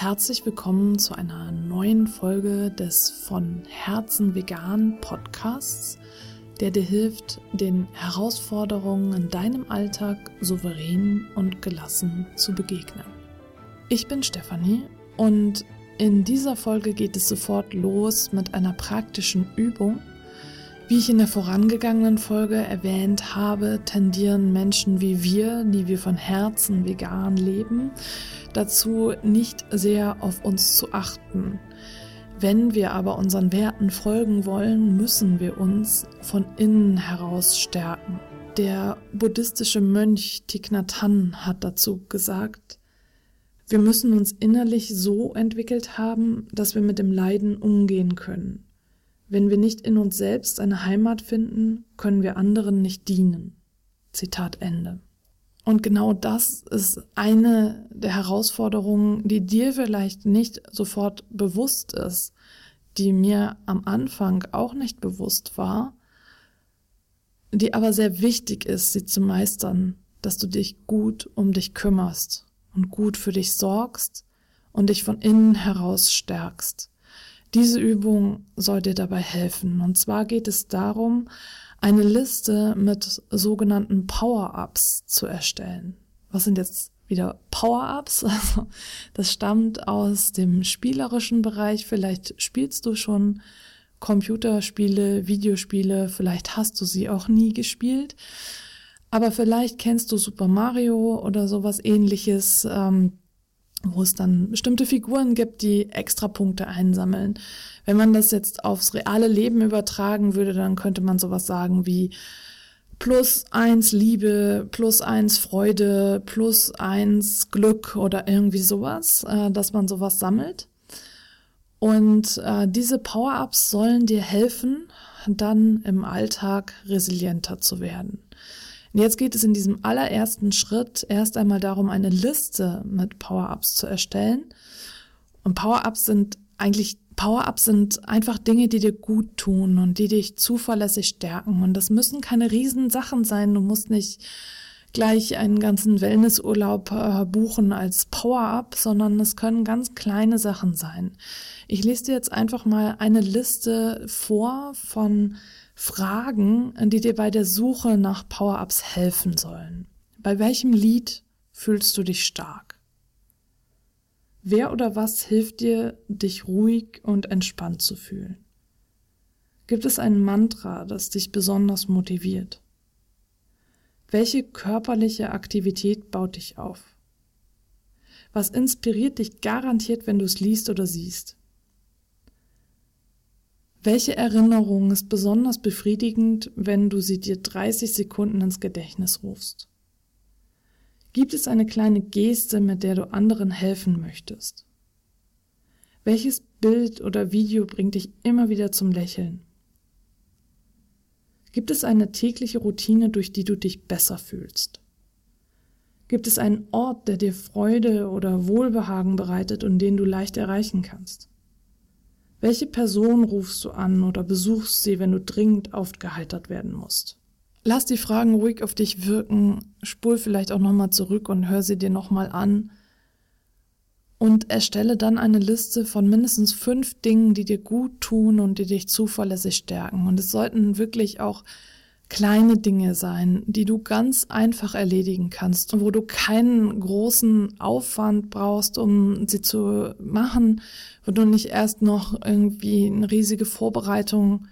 Herzlich willkommen zu einer neuen Folge des von Herzen vegan Podcasts, der dir hilft, den Herausforderungen in deinem Alltag souverän und gelassen zu begegnen. Ich bin Stefanie und in dieser Folge geht es sofort los mit einer praktischen Übung, wie ich in der vorangegangenen Folge erwähnt habe, tendieren Menschen wie wir, die wir von Herzen vegan leben, dazu nicht sehr auf uns zu achten. Wenn wir aber unseren Werten folgen wollen, müssen wir uns von innen heraus stärken. Der buddhistische Mönch Thich Nhat Hanh hat dazu gesagt, wir müssen uns innerlich so entwickelt haben, dass wir mit dem Leiden umgehen können. Wenn wir nicht in uns selbst eine Heimat finden, können wir anderen nicht dienen. Zitat Ende. Und genau das ist eine der Herausforderungen, die dir vielleicht nicht sofort bewusst ist, die mir am Anfang auch nicht bewusst war, die aber sehr wichtig ist, sie zu meistern, dass du dich gut um dich kümmerst und gut für dich sorgst und dich von innen heraus stärkst. Diese Übung soll dir dabei helfen. Und zwar geht es darum, eine Liste mit sogenannten Power-Ups zu erstellen. Was sind jetzt wieder Power-Ups? Also, das stammt aus dem spielerischen Bereich. Vielleicht spielst du schon Computerspiele, Videospiele, vielleicht hast du sie auch nie gespielt. Aber vielleicht kennst du Super Mario oder sowas ähnliches. Ähm, wo es dann bestimmte Figuren gibt, die extra Punkte einsammeln. Wenn man das jetzt aufs reale Leben übertragen würde, dann könnte man sowas sagen wie plus eins Liebe, plus eins Freude, plus eins Glück oder irgendwie sowas, äh, dass man sowas sammelt. Und äh, diese Power-Ups sollen dir helfen, dann im Alltag resilienter zu werden. Und jetzt geht es in diesem allerersten Schritt erst einmal darum, eine Liste mit Power-Ups zu erstellen. Und Power-Ups sind eigentlich, Power-Ups sind einfach Dinge, die dir gut tun und die dich zuverlässig stärken. Und das müssen keine riesen Sachen sein. Du musst nicht gleich einen ganzen Wellnessurlaub äh, buchen als Power-Up, sondern es können ganz kleine Sachen sein. Ich lese dir jetzt einfach mal eine Liste vor von Fragen, die dir bei der Suche nach Power-Ups helfen sollen. Bei welchem Lied fühlst du dich stark? Wer oder was hilft dir, dich ruhig und entspannt zu fühlen? Gibt es ein Mantra, das dich besonders motiviert? Welche körperliche Aktivität baut dich auf? Was inspiriert dich garantiert, wenn du es liest oder siehst? Welche Erinnerung ist besonders befriedigend, wenn du sie dir 30 Sekunden ins Gedächtnis rufst? Gibt es eine kleine Geste, mit der du anderen helfen möchtest? Welches Bild oder Video bringt dich immer wieder zum Lächeln? Gibt es eine tägliche Routine, durch die du dich besser fühlst? Gibt es einen Ort, der dir Freude oder Wohlbehagen bereitet und den du leicht erreichen kannst? Welche Person rufst du an oder besuchst sie, wenn du dringend aufgeheitert werden musst? Lass die Fragen ruhig auf dich wirken, spul vielleicht auch nochmal zurück und hör sie dir nochmal an und erstelle dann eine Liste von mindestens fünf Dingen, die dir gut tun und die dich zuverlässig stärken. Und es sollten wirklich auch kleine Dinge sein, die du ganz einfach erledigen kannst wo du keinen großen Aufwand brauchst, um sie zu machen, wo du nicht erst noch irgendwie eine riesige Vorbereitung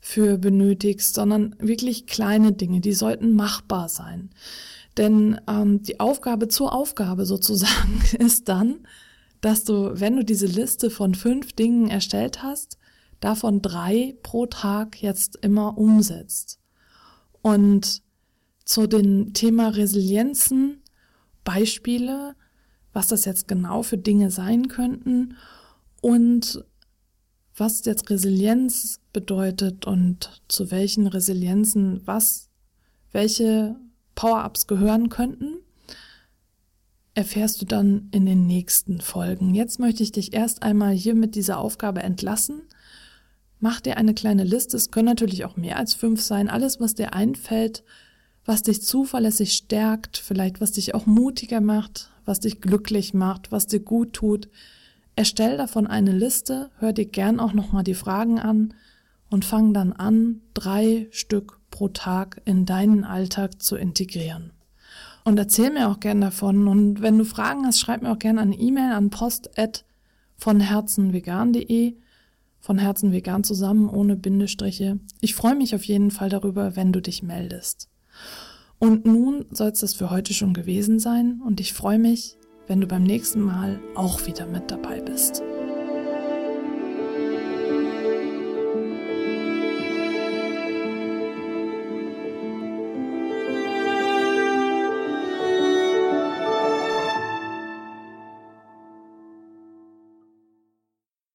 für benötigst, sondern wirklich kleine Dinge, die sollten machbar sein. Denn ähm, die Aufgabe zur Aufgabe sozusagen ist dann, dass du, wenn du diese Liste von fünf Dingen erstellt hast, davon drei pro Tag jetzt immer umsetzt. Und zu dem Thema Resilienzen Beispiele, was das jetzt genau für Dinge sein könnten und was jetzt Resilienz bedeutet und zu welchen Resilienzen was, welche Power-Ups gehören könnten, erfährst du dann in den nächsten Folgen. Jetzt möchte ich dich erst einmal hier mit dieser Aufgabe entlassen Mach dir eine kleine Liste. Es können natürlich auch mehr als fünf sein. Alles, was dir einfällt, was dich zuverlässig stärkt, vielleicht was dich auch mutiger macht, was dich glücklich macht, was dir gut tut. Erstell davon eine Liste, hör dir gern auch nochmal die Fragen an und fang dann an, drei Stück pro Tag in deinen Alltag zu integrieren. Und erzähl mir auch gern davon. Und wenn du Fragen hast, schreib mir auch gern eine E-Mail an post von herzenvegan.de von Herzen vegan zusammen, ohne Bindestriche. Ich freue mich auf jeden Fall darüber, wenn du dich meldest. Und nun soll es das für heute schon gewesen sein und ich freue mich, wenn du beim nächsten Mal auch wieder mit dabei bist.